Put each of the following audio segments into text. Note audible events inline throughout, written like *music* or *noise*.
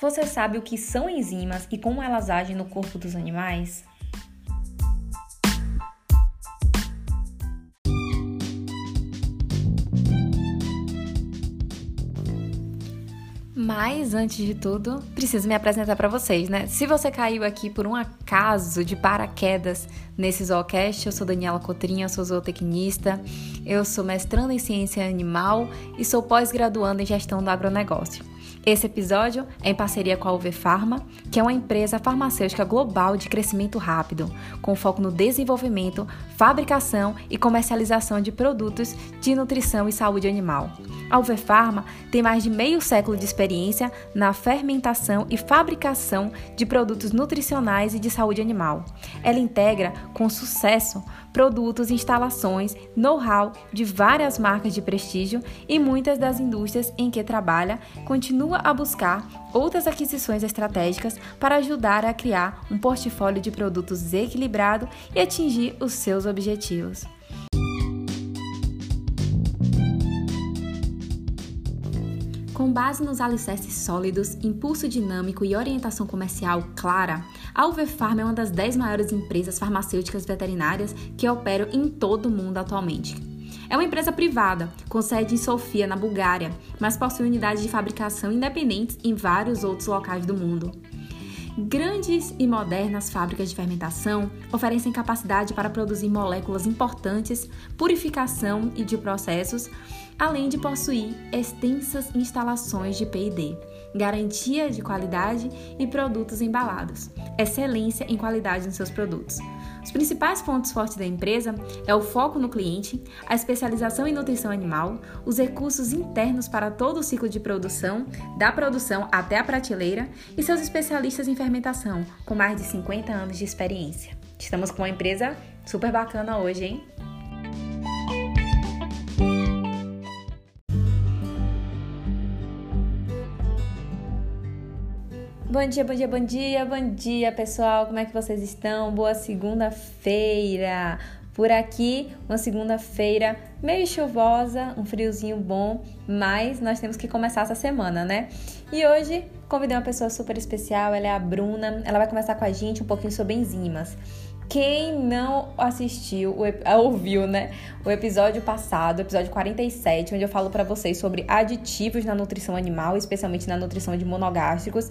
Você sabe o que são enzimas e como elas agem no corpo dos animais? Mas antes de tudo, preciso me apresentar para vocês, né? Se você caiu aqui por um acaso de paraquedas nesse Zoocast, eu sou Daniela Cotrinha, sou zootecnista, eu sou mestranda em ciência animal e sou pós-graduanda em gestão do agronegócio. Esse episódio é em parceria com a UV Pharma, que é uma empresa farmacêutica global de crescimento rápido, com foco no desenvolvimento, fabricação e comercialização de produtos de nutrição e saúde animal. A UV Pharma tem mais de meio século de experiência na fermentação e fabricação de produtos nutricionais e de saúde animal. Ela integra com sucesso produtos, instalações, know-how de várias marcas de prestígio e muitas das indústrias em que trabalha continua a buscar outras aquisições estratégicas para ajudar a criar um portfólio de produtos equilibrado e atingir os seus objetivos. Com base nos alicerces sólidos, impulso dinâmico e orientação comercial clara, a UV-Pharma é uma das 10 maiores empresas farmacêuticas veterinárias que operam em todo o mundo atualmente. É uma empresa privada, com sede em Sofia, na Bulgária, mas possui unidades de fabricação independentes em vários outros locais do mundo. Grandes e modernas fábricas de fermentação oferecem capacidade para produzir moléculas importantes, purificação e de processos, além de possuir extensas instalações de P&D, garantia de qualidade e produtos embalados, excelência em qualidade nos seus produtos. Os principais pontos fortes da empresa é o foco no cliente, a especialização em nutrição animal, os recursos internos para todo o ciclo de produção, da produção até a prateleira, e seus especialistas em fermentação, com mais de 50 anos de experiência. Estamos com uma empresa super bacana hoje, hein? Bom dia, bom dia, bom dia, bom dia, pessoal. Como é que vocês estão? Boa segunda-feira. Por aqui, uma segunda-feira meio chuvosa, um friozinho bom, mas nós temos que começar essa semana, né? E hoje convidei uma pessoa super especial, ela é a Bruna. Ela vai conversar com a gente um pouquinho sobre enzimas. Quem não assistiu, ouviu, né, o episódio passado, o episódio 47, onde eu falo para vocês sobre aditivos na nutrição animal, especialmente na nutrição de monogástricos,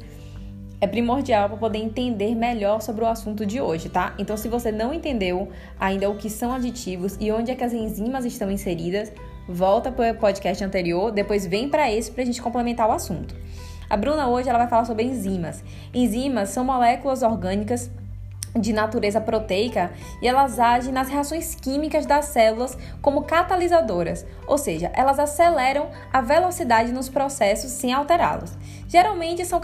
é primordial para poder entender melhor sobre o assunto de hoje, tá? Então, se você não entendeu ainda o que são aditivos e onde é que as enzimas estão inseridas, volta para o podcast anterior, depois vem para esse para a gente complementar o assunto. A Bruna hoje ela vai falar sobre enzimas. Enzimas são moléculas orgânicas de natureza proteica e elas agem nas reações químicas das células como catalisadoras, ou seja, elas aceleram a velocidade nos processos sem alterá-los. Geralmente são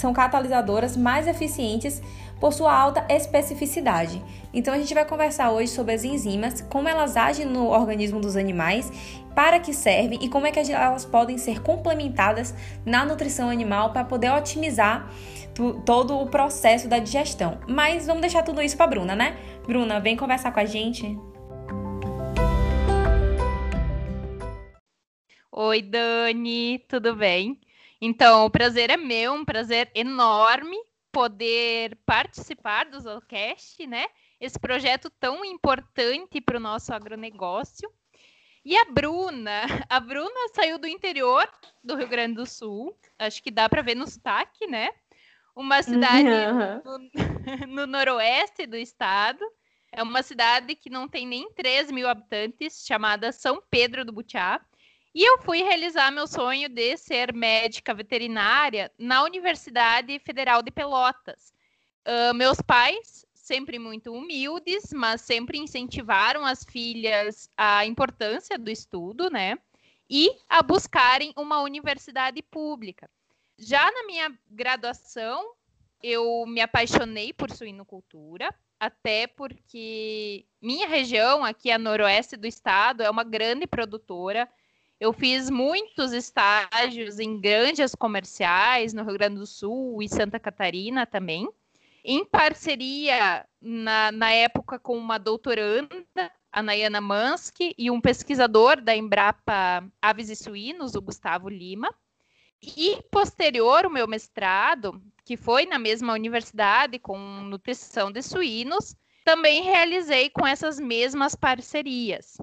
são catalisadoras mais eficientes por sua alta especificidade. Então a gente vai conversar hoje sobre as enzimas, como elas agem no organismo dos animais, para que servem e como é que elas podem ser complementadas na nutrição animal para poder otimizar todo o processo da digestão. Mas vamos deixar tudo isso para Bruna, né? Bruna, vem conversar com a gente. Oi, Dani, tudo bem? Então, o prazer é meu, um prazer enorme poder participar do Zocast, né? Esse projeto tão importante para o nosso agronegócio. E a Bruna, a Bruna saiu do interior do Rio Grande do Sul, acho que dá para ver no sotaque, né? Uma cidade uhum. no, *laughs* no, noroeste do estado. É uma cidade que não tem nem 3 mil habitantes, chamada São Pedro do Butiá. E eu fui realizar meu sonho de ser médica veterinária na Universidade Federal de Pelotas. Uh, meus pais, sempre muito humildes, mas sempre incentivaram as filhas a importância do estudo, né? E a buscarem uma universidade pública. Já na minha graduação, eu me apaixonei por suinocultura, até porque minha região, aqui a noroeste do estado, é uma grande produtora eu fiz muitos estágios em grandes comerciais no Rio Grande do Sul e Santa Catarina também, em parceria na, na época com uma doutoranda, a Nayana Mansky, e um pesquisador da Embrapa Aves e Suínos, o Gustavo Lima. E posterior o meu mestrado, que foi na mesma universidade com nutrição de suínos, também realizei com essas mesmas parcerias.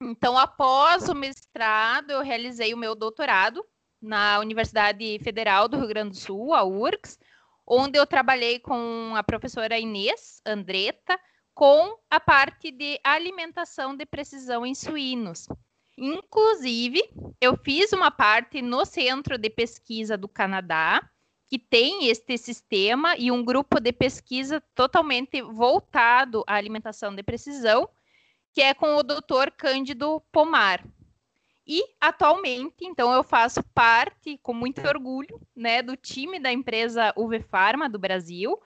Então, após o mestrado, eu realizei o meu doutorado na Universidade Federal do Rio Grande do Sul, a URGS, onde eu trabalhei com a professora Inês Andretta, com a parte de alimentação de precisão em suínos. Inclusive, eu fiz uma parte no Centro de Pesquisa do Canadá, que tem este sistema e um grupo de pesquisa totalmente voltado à alimentação de precisão, que é com o Dr. Cândido Pomar. E atualmente, então, eu faço parte, com muito orgulho, né, do time da empresa UV Pharma do Brasil,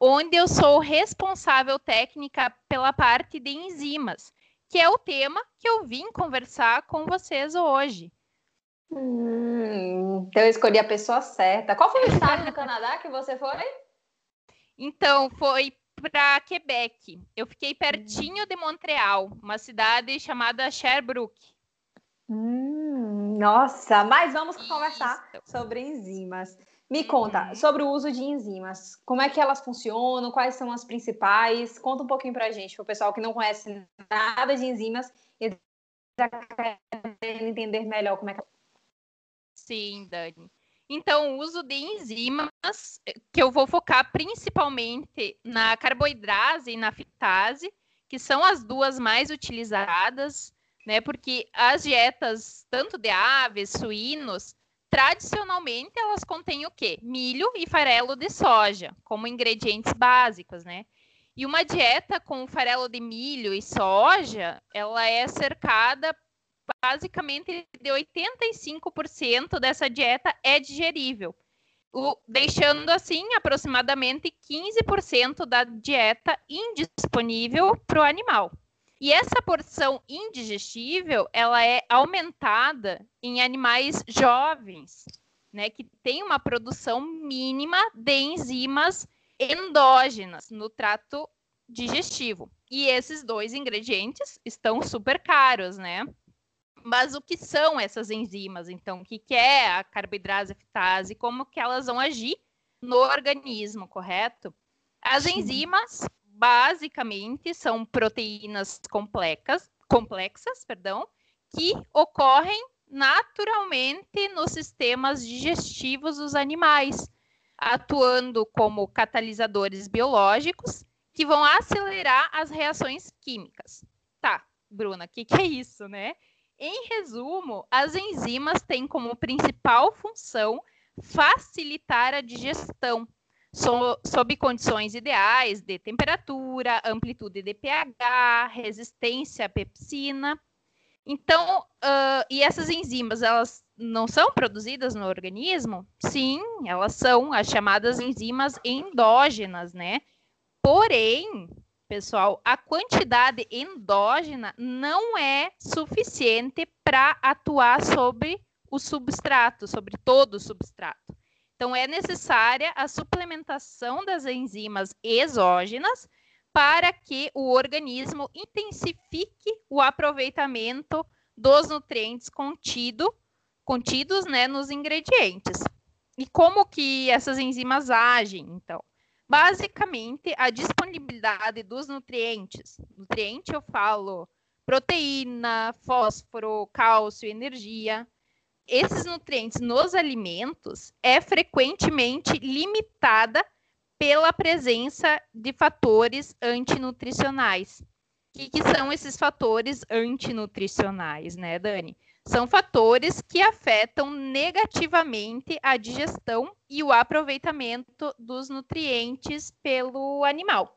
onde eu sou responsável técnica pela parte de enzimas, que é o tema que eu vim conversar com vocês hoje. Hum, então eu escolhi a pessoa certa. Qual foi o estado do Canadá que você foi? Então, foi para Quebec. Eu fiquei pertinho de Montreal, uma cidade chamada Sherbrooke. Hum, nossa, mas vamos Isso. conversar sobre enzimas. Me conta uhum. sobre o uso de enzimas. Como é que elas funcionam? Quais são as principais? Conta um pouquinho para a gente, para o pessoal que não conhece nada de enzimas e já quer entender melhor como é que. Sim, Dani. Então, o uso de enzimas, que eu vou focar principalmente na carboidrase e na fitase, que são as duas mais utilizadas, né? Porque as dietas, tanto de aves, suínos, tradicionalmente elas contêm o quê? Milho e farelo de soja, como ingredientes básicos, né? E uma dieta com farelo de milho e soja, ela é cercada basicamente de 85% dessa dieta é digerível, o, deixando assim aproximadamente 15% da dieta indisponível para o animal. E essa porção indigestível, ela é aumentada em animais jovens, né, que tem uma produção mínima de enzimas endógenas no trato digestivo. E esses dois ingredientes estão super caros, né? Mas o que são essas enzimas, então? O que, que é a carboidrase fitase? Como que elas vão agir no organismo, correto? As enzimas, basicamente, são proteínas complexas, complexas perdão, que ocorrem naturalmente nos sistemas digestivos dos animais, atuando como catalisadores biológicos que vão acelerar as reações químicas. Tá, Bruna, o que, que é isso, né? Em resumo, as enzimas têm como principal função facilitar a digestão, so, sob condições ideais de temperatura, amplitude de pH, resistência à pepsina. Então, uh, e essas enzimas, elas não são produzidas no organismo? Sim, elas são as chamadas enzimas endógenas, né? Porém, pessoal, a quantidade endógena não é suficiente para atuar sobre o substrato, sobre todo o substrato. Então, é necessária a suplementação das enzimas exógenas para que o organismo intensifique o aproveitamento dos nutrientes contido, contidos né, nos ingredientes. E como que essas enzimas agem, então? Basicamente a disponibilidade dos nutrientes. Nutriente eu falo proteína, fósforo, cálcio, energia. Esses nutrientes nos alimentos é frequentemente limitada pela presença de fatores antinutricionais. O que, que são esses fatores antinutricionais, né, Dani? São fatores que afetam negativamente a digestão e o aproveitamento dos nutrientes pelo animal.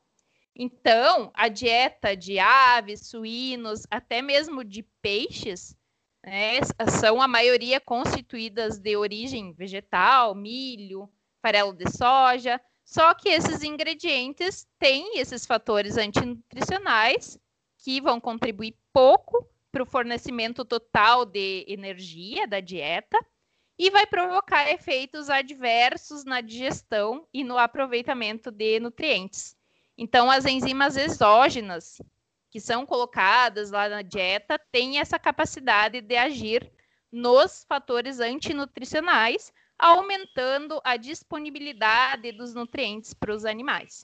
Então, a dieta de aves, suínos, até mesmo de peixes, né, são a maioria constituídas de origem vegetal, milho, farelo de soja, só que esses ingredientes têm esses fatores antinutricionais que vão contribuir pouco para o fornecimento total de energia da dieta e vai provocar efeitos adversos na digestão e no aproveitamento de nutrientes. Então, as enzimas exógenas que são colocadas lá na dieta têm essa capacidade de agir nos fatores antinutricionais, aumentando a disponibilidade dos nutrientes para os animais.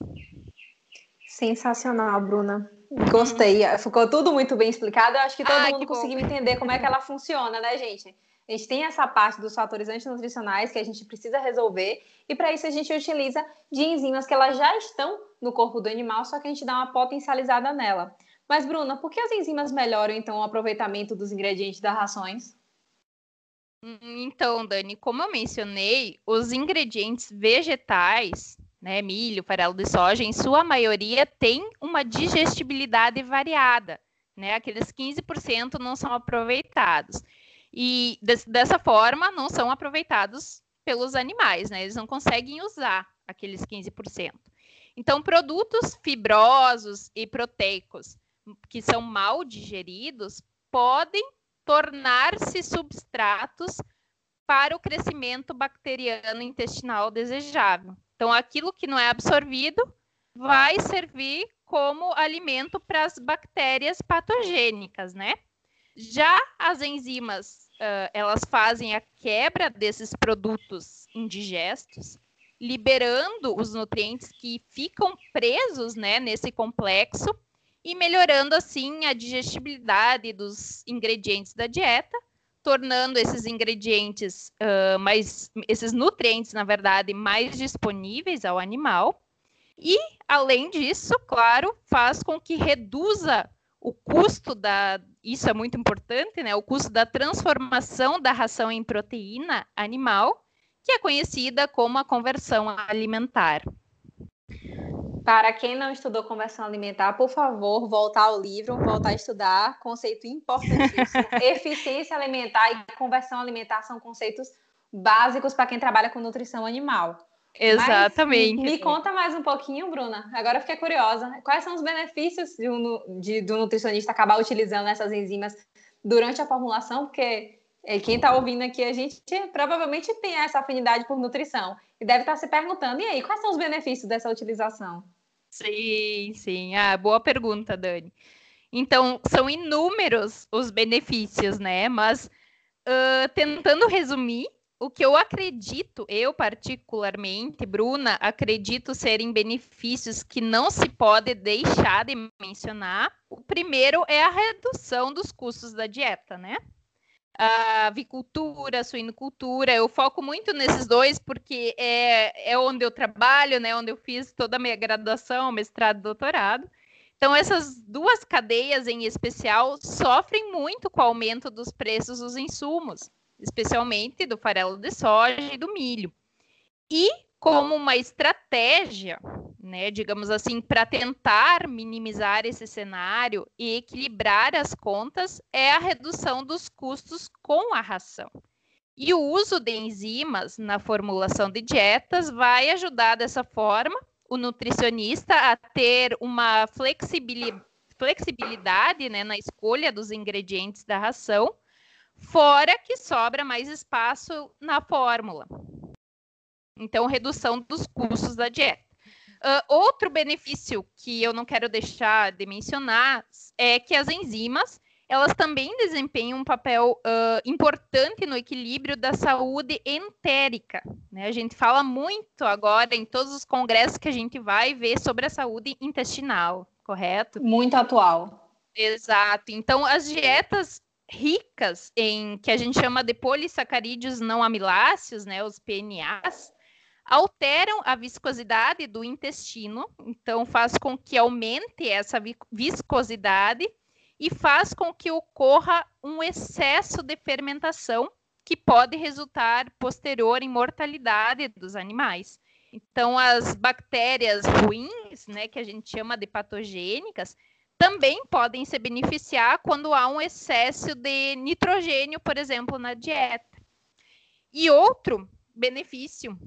Sensacional, Bruna. Gostei. Ficou tudo muito bem explicado. Eu acho que todo Ai, mundo conseguiu entender como é que ela funciona, né, gente? A gente tem essa parte dos fatores antinutricionais que a gente precisa resolver, e para isso a gente utiliza de enzimas que elas já estão no corpo do animal, só que a gente dá uma potencializada nela. Mas, Bruna, por que as enzimas melhoram então o aproveitamento dos ingredientes das rações? Hum, então, Dani, como eu mencionei, os ingredientes vegetais, né, milho, farelo de soja, em sua maioria tem uma digestibilidade variada, né? Aqueles 15% não são aproveitados. E dessa forma não são aproveitados pelos animais, né? Eles não conseguem usar aqueles 15%. Então, produtos fibrosos e proteicos que são mal digeridos podem tornar-se substratos para o crescimento bacteriano intestinal desejável. Então, aquilo que não é absorvido vai servir como alimento para as bactérias patogênicas, né? Já as enzimas uh, elas fazem a quebra desses produtos indigestos, liberando os nutrientes que ficam presos né, nesse complexo e melhorando assim a digestibilidade dos ingredientes da dieta, tornando esses ingredientes uh, mais, esses nutrientes, na verdade, mais disponíveis ao animal. E, além disso, claro, faz com que reduza o custo da, isso é muito importante, né? O custo da transformação da ração em proteína animal, que é conhecida como a conversão alimentar. Para quem não estudou conversão alimentar, por favor, voltar ao livro, voltar a estudar, conceito importantíssimo. *laughs* Eficiência alimentar e conversão alimentar são conceitos básicos para quem trabalha com nutrição animal. Exatamente. Mas me conta mais um pouquinho, Bruna. Agora fiquei curiosa. Quais são os benefícios de um, de, do nutricionista acabar utilizando essas enzimas durante a formulação? Porque é, quem está ouvindo aqui, a gente provavelmente tem essa afinidade por nutrição e deve estar tá se perguntando: e aí, quais são os benefícios dessa utilização? Sim, sim. Ah, boa pergunta, Dani. Então, são inúmeros os benefícios, né? Mas uh, tentando resumir, o que eu acredito, eu particularmente, Bruna, acredito serem benefícios que não se pode deixar de mencionar. O primeiro é a redução dos custos da dieta, né? A avicultura, suinocultura, eu foco muito nesses dois porque é, é onde eu trabalho, né? Onde eu fiz toda a minha graduação, mestrado, doutorado. Então, essas duas cadeias em especial sofrem muito com o aumento dos preços dos insumos especialmente do farelo de soja e do milho. E como uma estratégia, né, digamos assim, para tentar minimizar esse cenário e equilibrar as contas, é a redução dos custos com a ração. E o uso de enzimas na formulação de dietas vai ajudar dessa forma o nutricionista a ter uma flexibilidade né, na escolha dos ingredientes da ração fora que sobra mais espaço na fórmula. Então, redução dos custos da dieta. Uh, outro benefício que eu não quero deixar de mencionar é que as enzimas elas também desempenham um papel uh, importante no equilíbrio da saúde entérica. Né? A gente fala muito agora em todos os congressos que a gente vai ver sobre a saúde intestinal, correto? Muito atual. Exato. Então, as dietas ricas em que a gente chama de polissacarídeos não amiláceos, né, os PNAs, alteram a viscosidade do intestino, então faz com que aumente essa viscosidade e faz com que ocorra um excesso de fermentação que pode resultar posterior em mortalidade dos animais. Então, as bactérias ruins, né, que a gente chama de patogênicas, também podem se beneficiar quando há um excesso de nitrogênio, por exemplo, na dieta. E outro benefício,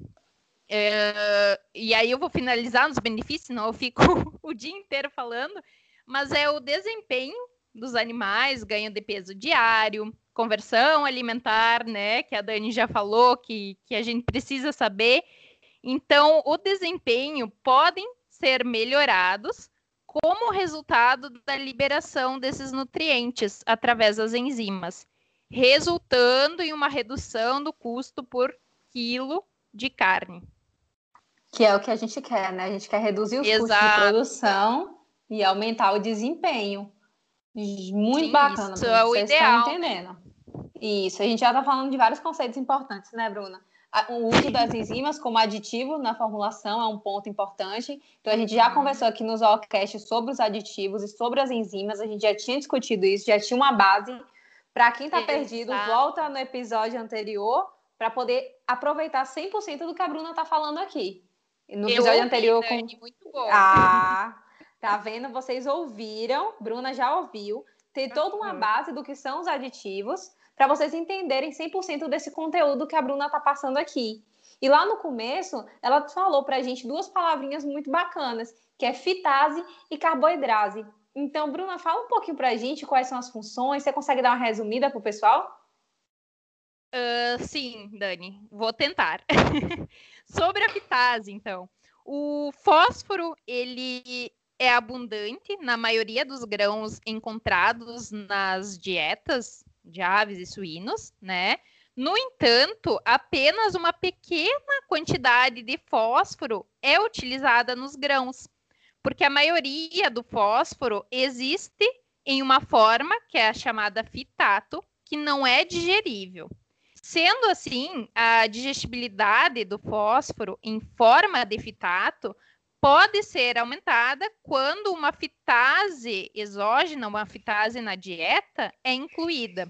é, e aí eu vou finalizar nos benefícios, senão eu fico *laughs* o dia inteiro falando, mas é o desempenho dos animais, ganho de peso diário, conversão alimentar, né, que a Dani já falou, que, que a gente precisa saber. Então, o desempenho podem ser melhorados como resultado da liberação desses nutrientes através das enzimas. resultando em uma redução do custo por quilo de carne. Que é o que a gente quer, né? A gente quer reduzir os Exato. custos de produção e aumentar o desempenho. Muito Sim, bacana, isso é o vocês ideal. estão entendendo. Isso, a gente já está falando de vários conceitos importantes, né, Bruna? O uso das enzimas como aditivo na formulação é um ponto importante. Então, a gente já conversou aqui nos OCast sobre os aditivos e sobre as enzimas. A gente já tinha discutido isso, já tinha uma base. Para quem está perdido, volta no episódio anterior para poder aproveitar 100% do que a Bruna está falando aqui. No episódio ouvi, anterior. Com... muito bom. Ah, tá vendo? Vocês ouviram, Bruna já ouviu. Tem toda uma base do que são os aditivos para vocês entenderem 100% desse conteúdo que a Bruna está passando aqui. E lá no começo, ela falou para a gente duas palavrinhas muito bacanas, que é fitase e carboidrase. Então, Bruna, fala um pouquinho para a gente quais são as funções. Você consegue dar uma resumida para o pessoal? Uh, sim, Dani, vou tentar. *laughs* Sobre a fitase, então. O fósforo, ele é abundante na maioria dos grãos encontrados nas dietas de aves e suínos, né? No entanto, apenas uma pequena quantidade de fósforo é utilizada nos grãos, porque a maioria do fósforo existe em uma forma que é a chamada fitato, que não é digerível. Sendo assim, a digestibilidade do fósforo em forma de fitato pode ser aumentada quando uma fitase exógena, uma fitase na dieta, é incluída.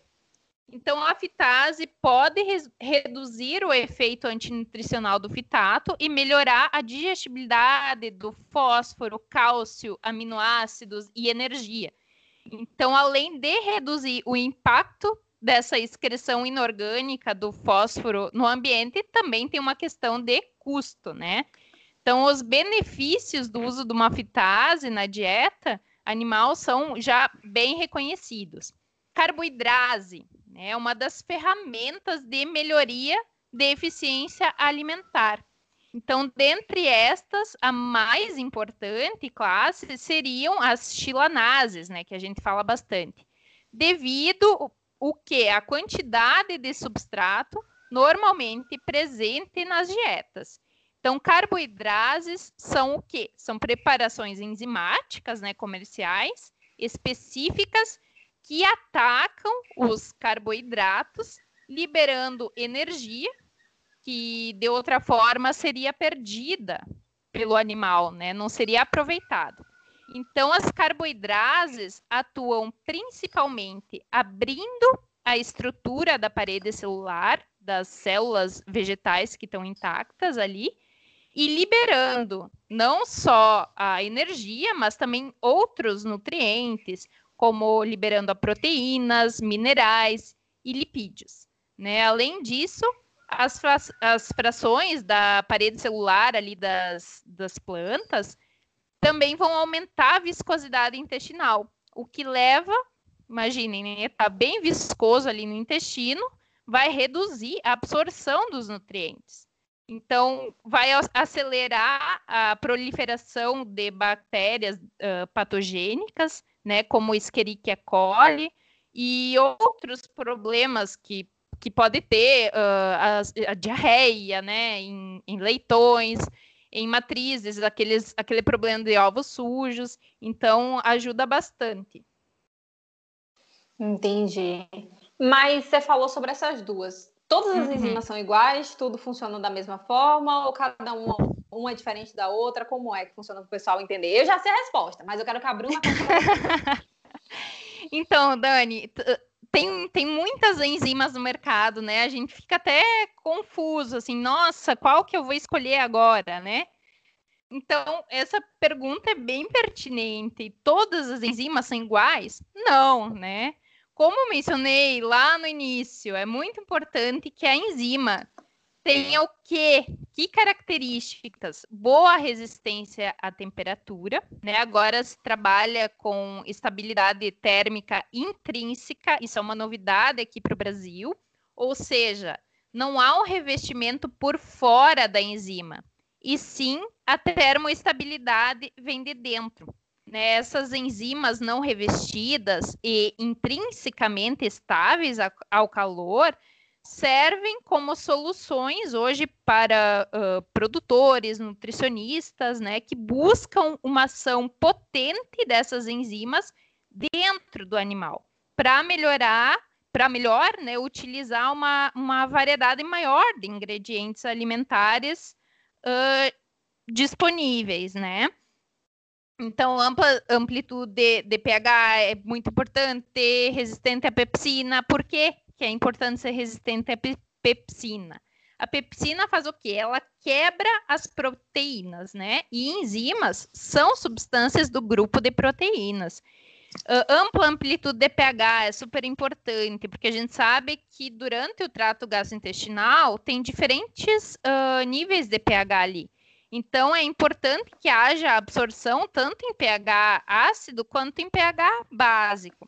Então, a fitase pode re reduzir o efeito antinutricional do fitato e melhorar a digestibilidade do fósforo, cálcio, aminoácidos e energia. Então, além de reduzir o impacto dessa excreção inorgânica do fósforo no ambiente, também tem uma questão de custo, né? Então, os benefícios do uso de uma fitase na dieta animal são já bem reconhecidos. Carboidrase né, é uma das ferramentas de melhoria de eficiência alimentar. Então, dentre estas, a mais importante classe seriam as chilanases, né, que a gente fala bastante, devido o que a quantidade de substrato normalmente presente nas dietas. Então, carboidrases são o quê? São preparações enzimáticas, né, comerciais, específicas que atacam os carboidratos, liberando energia que de outra forma seria perdida pelo animal, né? Não seria aproveitado. Então, as carboidrases atuam principalmente abrindo a estrutura da parede celular das células vegetais que estão intactas ali e liberando não só a energia, mas também outros nutrientes, como liberando proteínas, minerais e lipídios. Né? Além disso, as, as frações da parede celular ali das, das plantas também vão aumentar a viscosidade intestinal, o que leva, imaginem, né, tá bem viscoso ali no intestino, vai reduzir a absorção dos nutrientes. Então, vai acelerar a proliferação de bactérias uh, patogênicas, né, como Escherichia coli e outros problemas que, que pode ter, uh, a, a, diarreia, né, em, em leitões, em matrizes, aqueles, aquele problema de ovos sujos. Então, ajuda bastante. Entendi. Mas você falou sobre essas duas. Todas as uhum. enzimas são iguais? Tudo funciona da mesma forma? Ou cada uma, uma é diferente da outra? Como é que funciona para o pessoal entender? Eu já sei a resposta, mas eu quero que a Bruna *laughs* Então, Dani, tem, tem muitas enzimas no mercado, né? A gente fica até confuso, assim, nossa, qual que eu vou escolher agora, né? Então, essa pergunta é bem pertinente. Todas as enzimas são iguais? Não, né? Como mencionei lá no início, é muito importante que a enzima tenha o quê? Que características? Boa resistência à temperatura, né? Agora se trabalha com estabilidade térmica intrínseca, isso é uma novidade aqui para o Brasil, ou seja, não há um revestimento por fora da enzima, e sim a termoestabilidade vem de dentro. né, essas enzimas não revestidas e intrinsecamente estáveis ao calor servem como soluções hoje para uh, produtores, nutricionistas, né, que buscam uma ação potente dessas enzimas dentro do animal para melhorar, para melhor, né, utilizar uma, uma variedade maior de ingredientes alimentares uh, disponíveis, né? Então, ampla amplitude de, de, pH é muito importante, resistente à pepsina. Por quê que é importante ser resistente à pepsina? A pepsina faz o quê? Ela quebra as proteínas, né? E enzimas são substâncias do grupo de proteínas. Uh, ampla amplitude de pH é super importante, porque a gente sabe que durante o trato gastrointestinal tem diferentes uh, níveis de pH ali. Então, é importante que haja absorção tanto em pH ácido quanto em pH básico.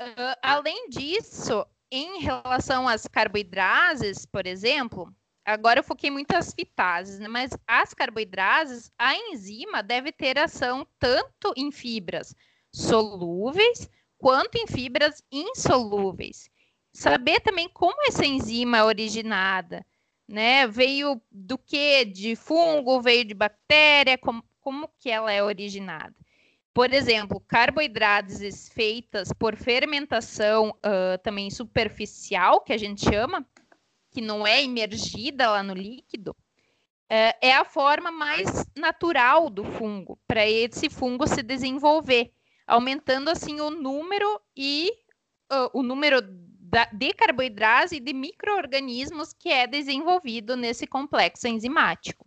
Uh, além disso, em relação às carboidrases, por exemplo, agora eu foquei muito nas fitases, né? mas as carboidrases, a enzima deve ter ação tanto em fibras solúveis quanto em fibras insolúveis. Saber também como essa enzima é originada, né? Veio do que? De fungo, veio de bactéria, como, como que ela é originada? Por exemplo, carboidratos feitas por fermentação uh, também superficial, que a gente chama, que não é imergida lá no líquido, é a forma mais natural do fungo, para esse fungo se desenvolver, aumentando assim o número e uh, o número de carboidratos e de micro-organismos que é desenvolvido nesse complexo enzimático.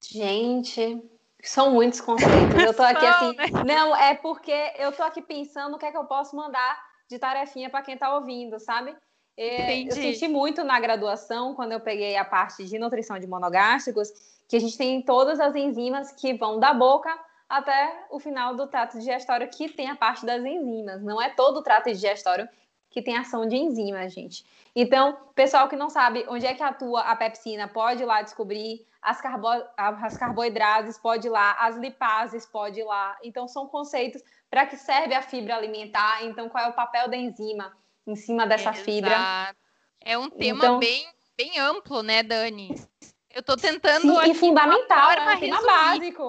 Gente, são muitos conceitos. Eu tô *laughs* aqui assim. Né? Não, é porque eu tô aqui pensando o que é que eu posso mandar de tarefinha para quem está ouvindo, sabe? É, eu senti muito na graduação, quando eu peguei a parte de nutrição de monogástricos, que a gente tem todas as enzimas que vão da boca até o final do trato digestório, que tem a parte das enzimas. Não é todo o trato digestório que tem ação de enzima, gente. Então, pessoal que não sabe onde é que atua a pepsina, pode ir lá descobrir. As, carbo as carboidrases, pode ir lá. As lipases, pode ir lá. Então, são conceitos para que serve a fibra alimentar. Então, qual é o papel da enzima em cima dessa Exato. fibra? É um tema então, bem, bem amplo, né, Dani? Eu estou tentando. Sim, e fundamental, é um tema básico.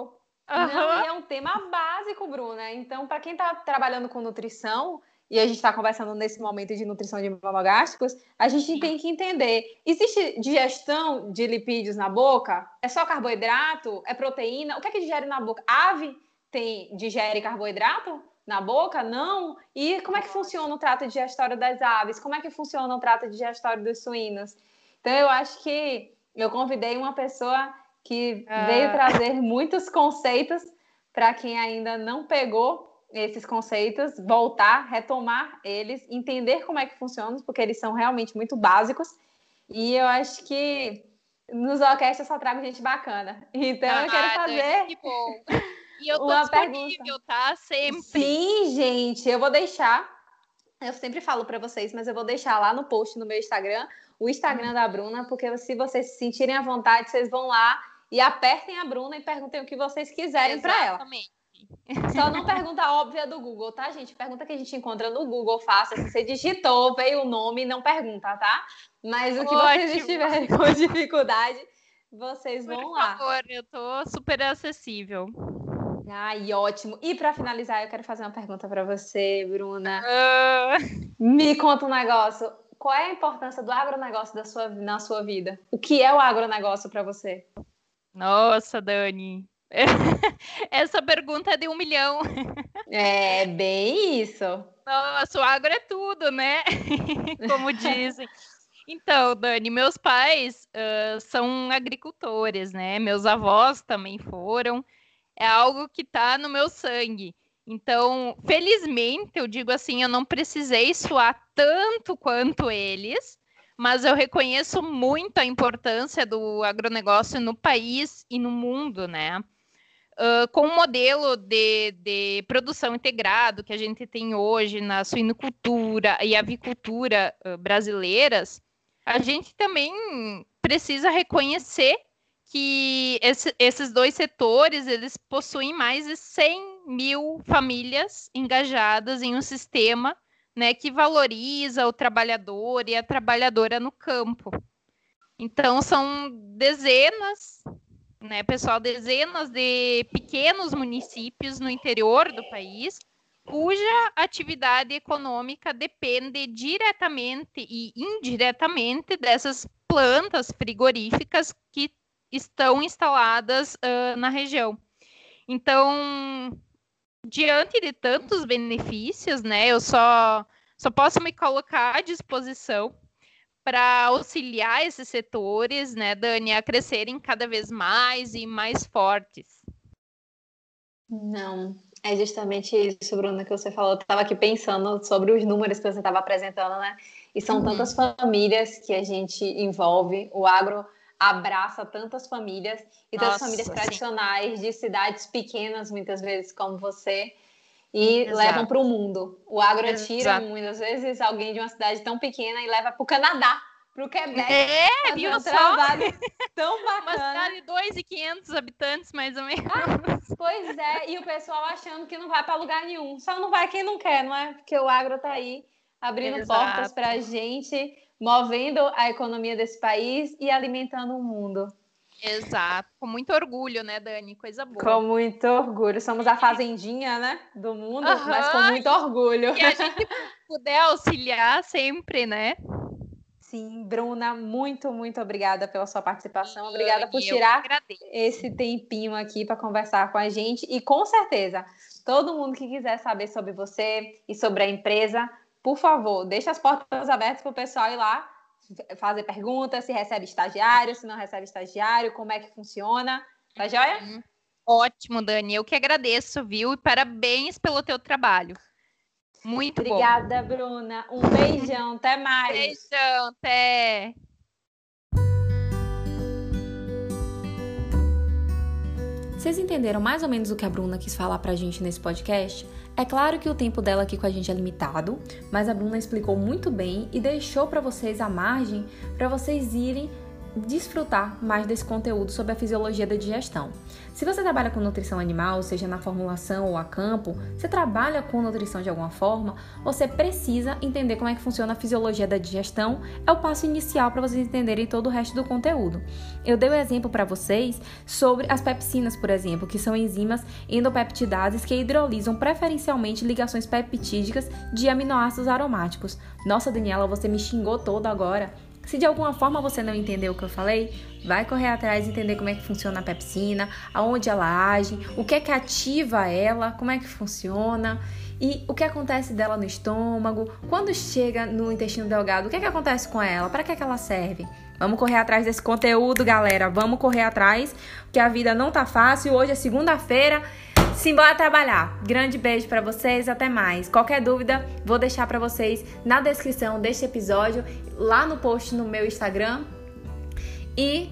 Uhum. Não, é um tema básico, Bruna. Então, para quem está trabalhando com nutrição, e a gente está conversando nesse momento de nutrição de monogástricos, a gente tem que entender: existe digestão de lipídios na boca? É só carboidrato? É proteína? O que é que digere na boca? Ave tem, digere carboidrato na boca? Não? E como é que funciona o trato digestório das aves? Como é que funciona o trato digestório dos suínos? Então, eu acho que eu convidei uma pessoa que ah. veio trazer muitos conceitos para quem ainda não pegou esses conceitos, voltar, retomar eles, entender como é que funcionam, porque eles são realmente muito básicos. E eu acho que nos orquestra só trago gente bacana. Então ah, eu quero fazer. Que bom. E eu tô uma disponível, pergunta. tá? Sempre. Sim, gente, eu vou deixar. Eu sempre falo para vocês, mas eu vou deixar lá no post no meu Instagram, o Instagram da Bruna, porque se vocês se sentirem à vontade, vocês vão lá e apertem a Bruna e perguntem o que vocês quiserem para ela. Só não pergunta óbvia do Google, tá, gente? Pergunta que a gente encontra no Google fácil. Se você digitou, veio o nome, não pergunta, tá? Mas o que Ótimo. vocês estiverem *laughs* com dificuldade, vocês vão Por lá. Por favor, eu tô super acessível. Ai, ótimo. E para finalizar, eu quero fazer uma pergunta para você, Bruna. Uh... Me conta um negócio. Qual é a importância do agronegócio da sua, na sua vida? O que é o agronegócio para você? Nossa, Dani. *laughs* Essa pergunta é de um milhão. É bem isso. Nossa, o agro é tudo, né? *laughs* Como dizem. Então, Dani, meus pais uh, são agricultores, né? Meus avós também foram. É algo que está no meu sangue. Então, felizmente, eu digo assim, eu não precisei suar tanto quanto eles, mas eu reconheço muito a importância do agronegócio no país e no mundo, né? Com o modelo de, de, produção integrado que a gente tem hoje na suinocultura e avicultura uh, brasileiras, a gente também precisa reconhecer que esse, esses dois setores eles possuem mais de 100 mil famílias engajadas em um sistema né, que valoriza o trabalhador e a trabalhadora no campo. Então, são dezenas, né, pessoal, dezenas de pequenos municípios no interior do país, cuja atividade econômica depende diretamente e indiretamente dessas plantas frigoríficas que estão instaladas uh, na região. Então, diante de tantos benefícios, né, eu só, só posso me colocar à disposição para auxiliar esses setores, né, Dani, a crescerem cada vez mais e mais fortes. Não, é justamente isso, Bruna, que você falou. Eu estava aqui pensando sobre os números que você estava apresentando, né? E são uhum. tantas famílias que a gente envolve. O agro abraça tantas famílias e tantas famílias tradicionais sim. de cidades pequenas, muitas vezes, como você, e Exato. levam para o mundo. O agro Exato. tira, muitas vezes, alguém de uma cidade tão pequena e leva para o Canadá, para o Quebec. É, viu um só? *laughs* tão bacana. Uma cidade de 2.500 habitantes, mais ou menos. Ah, pois é, e o pessoal achando que não vai para lugar nenhum. Só não vai quem não quer, não é? Porque o agro está aí abrindo Exato. portas para a gente movendo a economia desse país e alimentando o mundo. Exato, com muito orgulho, né, Dani? Coisa boa. Com muito orgulho. Somos a fazendinha, né, do mundo, uhum. mas com muito orgulho. E a gente puder auxiliar sempre, né? Sim, Bruna, muito, muito obrigada pela sua participação. Obrigada por tirar esse tempinho aqui para conversar com a gente. E com certeza, todo mundo que quiser saber sobre você e sobre a empresa, por favor, deixe as portas abertas para o pessoal ir lá fazer perguntas, se recebe estagiário, se não recebe estagiário, como é que funciona. Tá joia? Uhum. Ótimo, Dani. Eu que agradeço, viu? E parabéns pelo teu trabalho. Muito Obrigada, bom. Bruna. Um beijão. Até mais. Beijão. Até. Vocês entenderam mais ou menos o que a Bruna quis falar pra gente nesse podcast? É claro que o tempo dela aqui com a gente é limitado, mas a Bruna explicou muito bem e deixou para vocês a margem para vocês irem desfrutar mais desse conteúdo sobre a fisiologia da digestão. Se você trabalha com nutrição animal, seja na formulação ou a campo, você trabalha com nutrição de alguma forma, você precisa entender como é que funciona a fisiologia da digestão, é o passo inicial para vocês entenderem todo o resto do conteúdo. Eu dei o um exemplo para vocês sobre as pepsinas, por exemplo, que são enzimas endopeptidases que hidrolisam preferencialmente ligações peptídicas de aminoácidos aromáticos. Nossa, Daniela, você me xingou todo agora. Se de alguma forma você não entendeu o que eu falei, vai correr atrás e entender como é que funciona a pepsina, aonde ela age, o que é que ativa ela, como é que funciona e o que acontece dela no estômago, quando chega no intestino delgado, o que é que acontece com ela, para que é que ela serve. Vamos correr atrás desse conteúdo, galera. Vamos correr atrás, porque a vida não tá fácil. Hoje é segunda-feira Simbora trabalhar. Grande beijo para vocês, até mais. Qualquer dúvida, vou deixar para vocês na descrição deste episódio, lá no post no meu Instagram e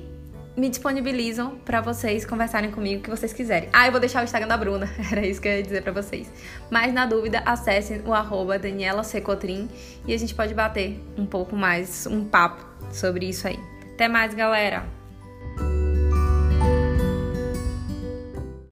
me disponibilizam para vocês conversarem comigo o que vocês quiserem. Ah, eu vou deixar o Instagram da Bruna, *laughs* era isso que eu ia dizer para vocês. Mas na dúvida, acessem o arroba Daniela Secotrim e a gente pode bater um pouco mais, um papo sobre isso aí. Até mais, galera!